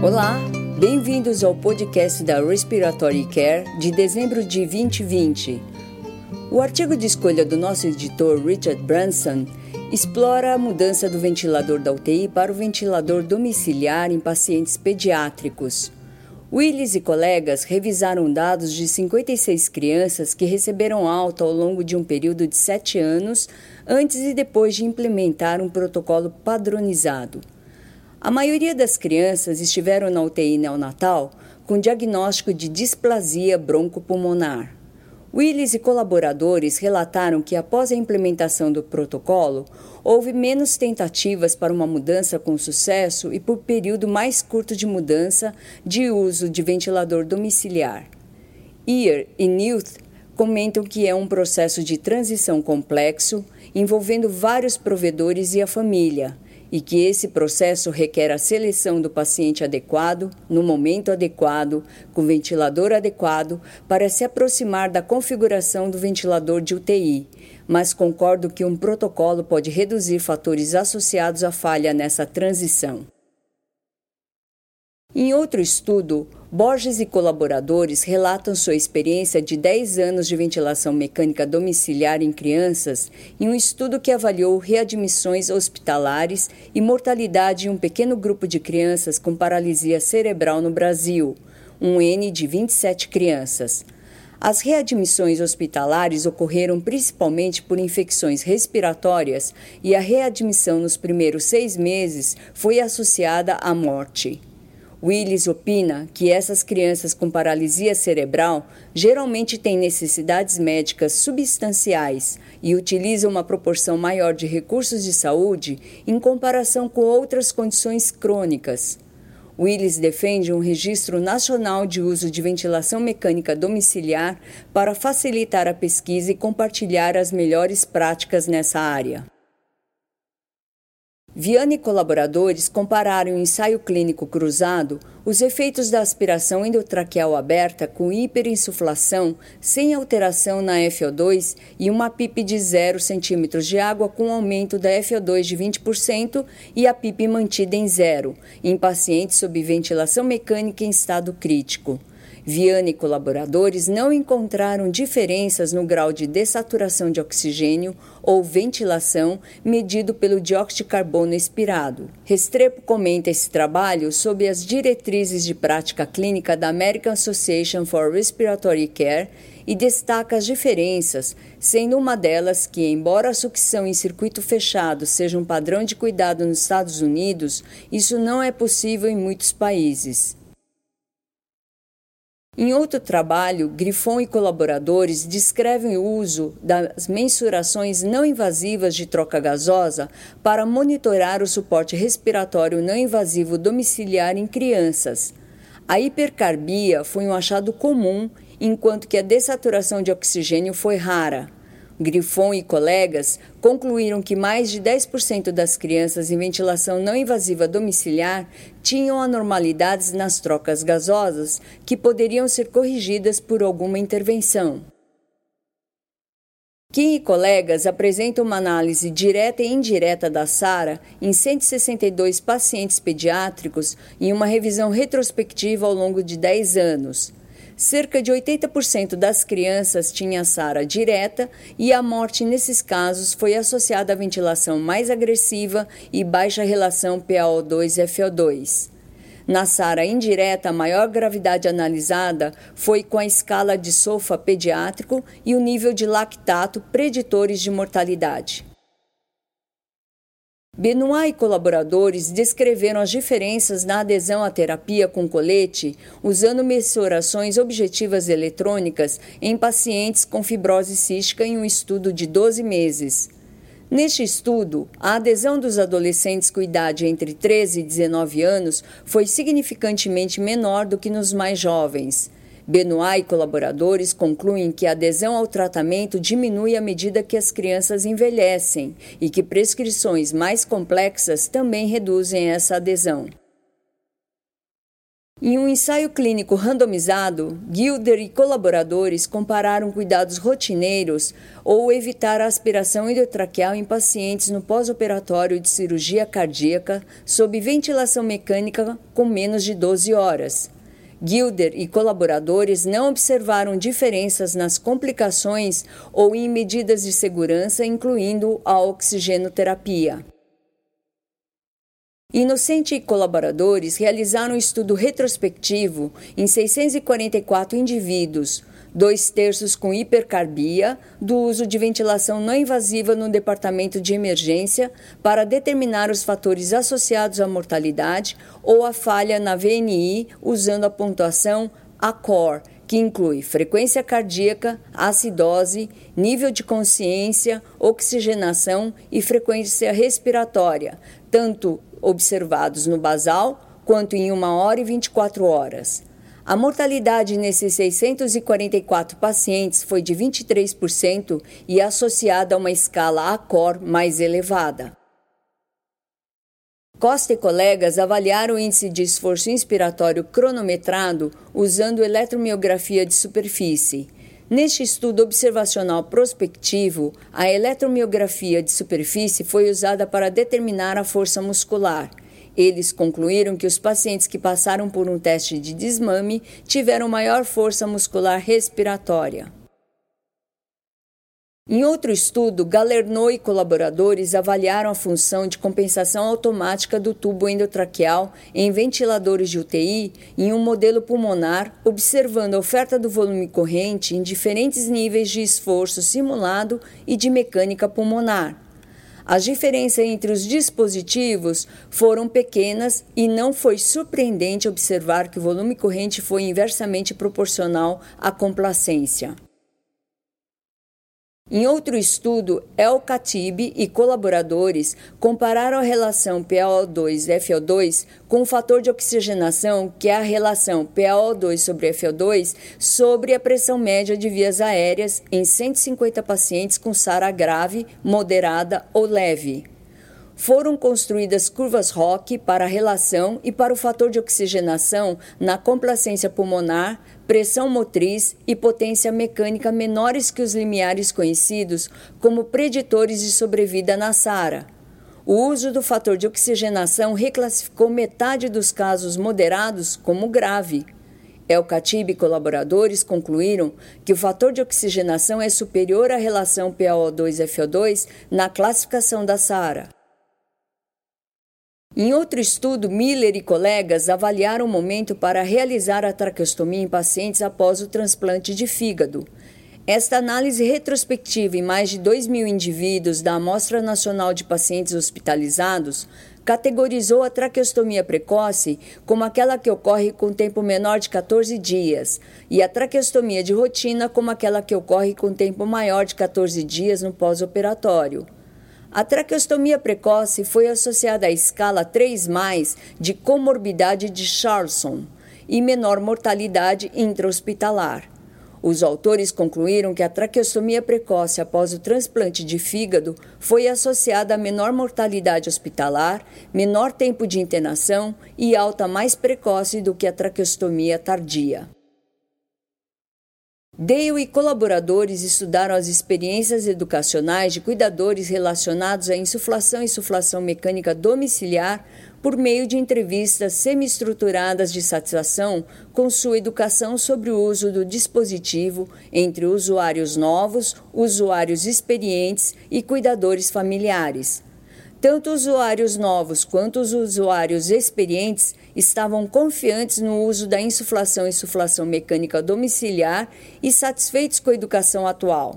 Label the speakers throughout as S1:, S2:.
S1: Olá, bem-vindos ao podcast da Respiratory Care de dezembro de 2020. O artigo de escolha do nosso editor Richard Branson explora a mudança do ventilador da UTI para o ventilador domiciliar em pacientes pediátricos. Willis e colegas revisaram dados de 56 crianças que receberam alta ao longo de um período de 7 anos antes e depois de implementar um protocolo padronizado. A maioria das crianças estiveram na UTI neonatal com diagnóstico de displasia broncopulmonar. Willis e colaboradores relataram que, após a implementação do protocolo, houve menos tentativas para uma mudança com sucesso e por período mais curto de mudança de uso de ventilador domiciliar. Ear e Newt comentam que é um processo de transição complexo envolvendo vários provedores e a família e que esse processo requer a seleção do paciente adequado, no momento adequado, com ventilador adequado, para se aproximar da configuração do ventilador de UTI. Mas concordo que um protocolo pode reduzir fatores associados à falha nessa transição. Em outro estudo, Borges e colaboradores relatam sua experiência de 10 anos de ventilação mecânica domiciliar em crianças em um estudo que avaliou readmissões hospitalares e mortalidade em um pequeno grupo de crianças com paralisia cerebral no Brasil, um N de 27 crianças. As readmissões hospitalares ocorreram principalmente por infecções respiratórias e a readmissão nos primeiros seis meses foi associada à morte. Willis opina que essas crianças com paralisia cerebral geralmente têm necessidades médicas substanciais e utilizam uma proporção maior de recursos de saúde em comparação com outras condições crônicas. Willis defende um registro nacional de uso de ventilação mecânica domiciliar para facilitar a pesquisa e compartilhar as melhores práticas nessa área. Viana e colaboradores compararam em ensaio clínico cruzado os efeitos da aspiração endotraqueal aberta com hiperinsuflação sem alteração na FO2 e uma PIP de 0 cm de água com aumento da FO2 de 20% e a PIP mantida em zero, em pacientes sob ventilação mecânica em estado crítico. Viana e colaboradores não encontraram diferenças no grau de dessaturação de oxigênio ou ventilação medido pelo dióxido de carbono expirado. Restrepo comenta esse trabalho sob as diretrizes de prática clínica da American Association for Respiratory Care e destaca as diferenças, sendo uma delas que, embora a sucção em circuito fechado seja um padrão de cuidado nos Estados Unidos, isso não é possível em muitos países. Em outro trabalho, Grifon e colaboradores descrevem o uso das mensurações não invasivas de troca gasosa para monitorar o suporte respiratório não invasivo domiciliar em crianças. A hipercarbia foi um achado comum, enquanto que a dessaturação de oxigênio foi rara. Grifon e colegas concluíram que mais de 10% das crianças em ventilação não invasiva domiciliar tinham anormalidades nas trocas gasosas que poderiam ser corrigidas por alguma intervenção. Kim e colegas apresentam uma análise direta e indireta da SARA em 162 pacientes pediátricos em uma revisão retrospectiva ao longo de 10 anos. Cerca de 80% das crianças tinha SARA direta e a morte nesses casos foi associada à ventilação mais agressiva e baixa relação PaO2-FO2. Na SARA indireta, a maior gravidade analisada foi com a escala de SOFA pediátrico e o nível de lactato preditores de mortalidade. Benoit e colaboradores descreveram as diferenças na adesão à terapia com colete usando mensurações objetivas eletrônicas em pacientes com fibrose cística em um estudo de 12 meses. Neste estudo, a adesão dos adolescentes com idade entre 13 e 19 anos foi significantemente menor do que nos mais jovens. Benoit e colaboradores concluem que a adesão ao tratamento diminui à medida que as crianças envelhecem e que prescrições mais complexas também reduzem essa adesão. Em um ensaio clínico randomizado, Gilder e colaboradores compararam cuidados rotineiros ou evitar a aspiração endotraqueal em pacientes no pós-operatório de cirurgia cardíaca sob ventilação mecânica com menos de 12 horas. Gilder e colaboradores não observaram diferenças nas complicações ou em medidas de segurança, incluindo a oxigenoterapia. Inocente e colaboradores realizaram um estudo retrospectivo em 644 indivíduos, dois terços com hipercarbia, do uso de ventilação não invasiva no departamento de emergência para determinar os fatores associados à mortalidade ou à falha na VNI usando a pontuação ACOR, que inclui frequência cardíaca, acidose, nível de consciência, oxigenação e frequência respiratória, tanto observados no basal quanto em 1 hora e 24 horas. A mortalidade nesses 644 pacientes foi de 23% e associada a uma escala ACOR mais elevada. Costa e colegas avaliaram o índice de esforço inspiratório cronometrado usando eletromiografia de superfície. Neste estudo observacional prospectivo, a eletromiografia de superfície foi usada para determinar a força muscular. Eles concluíram que os pacientes que passaram por um teste de desmame tiveram maior força muscular respiratória. Em outro estudo, Galerno e colaboradores avaliaram a função de compensação automática do tubo endotraqueal em ventiladores de UTI em um modelo pulmonar, observando a oferta do volume corrente em diferentes níveis de esforço simulado e de mecânica pulmonar. As diferenças entre os dispositivos foram pequenas e não foi surpreendente observar que o volume corrente foi inversamente proporcional à complacência. Em outro estudo, El Khatib e colaboradores compararam a relação PaO2-FO2 com o fator de oxigenação, que é a relação PaO2 sobre FO2, sobre a pressão média de vias aéreas em 150 pacientes com SARA grave, moderada ou leve foram construídas curvas ROC para a relação e para o fator de oxigenação na complacência pulmonar, pressão motriz e potência mecânica menores que os limiares conhecidos como preditores de sobrevida na SARA. O uso do fator de oxigenação reclassificou metade dos casos moderados como grave. El Khatib e colaboradores concluíram que o fator de oxigenação é superior à relação PaO2-FO2 na classificação da SARA. Em outro estudo, Miller e colegas avaliaram o momento para realizar a traqueostomia em pacientes após o transplante de fígado. Esta análise retrospectiva em mais de 2 mil indivíduos da Amostra Nacional de Pacientes Hospitalizados categorizou a traqueostomia precoce como aquela que ocorre com tempo menor de 14 dias e a traqueostomia de rotina como aquela que ocorre com tempo maior de 14 dias no pós-operatório. A traqueostomia precoce foi associada à escala 3 de comorbidade de Charlson e menor mortalidade intra-hospitalar. Os autores concluíram que a traqueostomia precoce após o transplante de fígado foi associada a menor mortalidade hospitalar, menor tempo de internação e alta mais precoce do que a traqueostomia tardia. Dale e colaboradores estudaram as experiências educacionais de cuidadores relacionados à insuflação e insuflação mecânica domiciliar por meio de entrevistas semi-estruturadas de satisfação com sua educação sobre o uso do dispositivo entre usuários novos, usuários experientes e cuidadores familiares. Tanto usuários novos quanto os usuários experientes estavam confiantes no uso da insuflação e insuflação mecânica domiciliar e satisfeitos com a educação atual.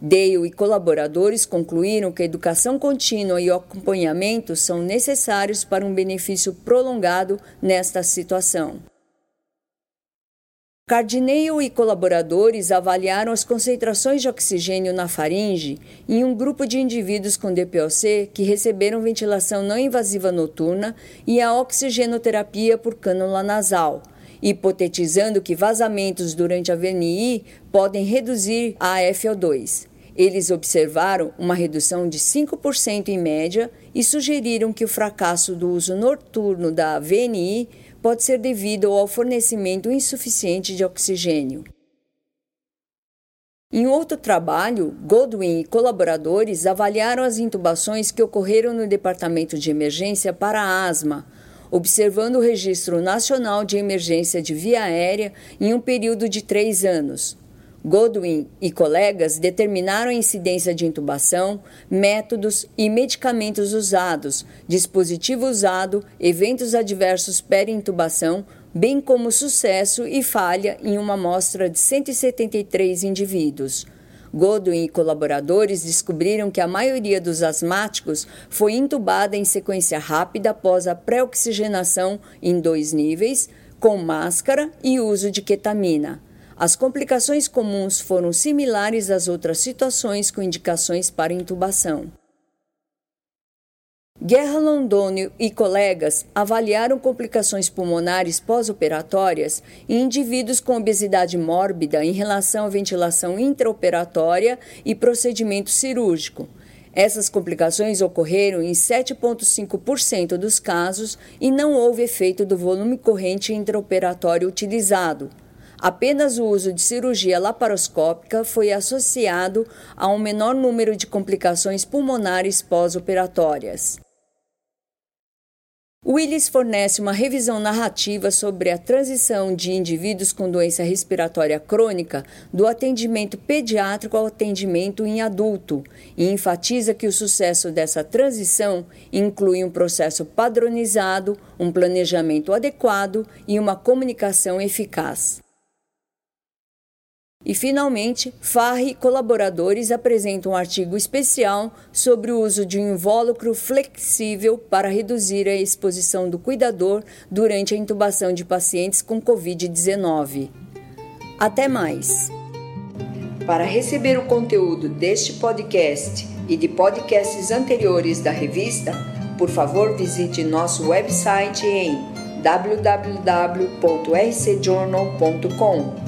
S1: Dale e colaboradores concluíram que a educação contínua e o acompanhamento são necessários para um benefício prolongado nesta situação. Cardinale e colaboradores avaliaram as concentrações de oxigênio na faringe em um grupo de indivíduos com DPOC que receberam ventilação não invasiva noturna e a oxigenoterapia por cânula nasal, hipotetizando que vazamentos durante a VNI podem reduzir a FO2. Eles observaram uma redução de 5% em média e sugeriram que o fracasso do uso noturno da VNI pode ser devido ao fornecimento insuficiente de oxigênio. Em outro trabalho, Godwin e colaboradores avaliaram as intubações que ocorreram no Departamento de Emergência para asma, observando o Registro Nacional de Emergência de Via Aérea em um período de três anos. Godwin e colegas determinaram a incidência de intubação, métodos e medicamentos usados, dispositivo usado, eventos adversos peri-intubação, bem como sucesso e falha em uma amostra de 173 indivíduos. Godwin e colaboradores descobriram que a maioria dos asmáticos foi intubada em sequência rápida após a pré-oxigenação em dois níveis, com máscara e uso de ketamina. As complicações comuns foram similares às outras situações com indicações para intubação. Guerra Londônio e colegas avaliaram complicações pulmonares pós-operatórias em indivíduos com obesidade mórbida em relação à ventilação intraoperatória e procedimento cirúrgico. Essas complicações ocorreram em 7,5% dos casos e não houve efeito do volume corrente intraoperatório utilizado. Apenas o uso de cirurgia laparoscópica foi associado a um menor número de complicações pulmonares pós-operatórias. Willis fornece uma revisão narrativa sobre a transição de indivíduos com doença respiratória crônica do atendimento pediátrico ao atendimento em adulto e enfatiza que o sucesso dessa transição inclui um processo padronizado, um planejamento adequado e uma comunicação eficaz. E, finalmente, Farri e colaboradores apresentam um artigo especial sobre o uso de um invólucro flexível para reduzir a exposição do cuidador durante a intubação de pacientes com Covid-19. Até mais! Para receber o conteúdo deste podcast e de podcasts anteriores da revista, por favor visite nosso website em www.rcjournal.com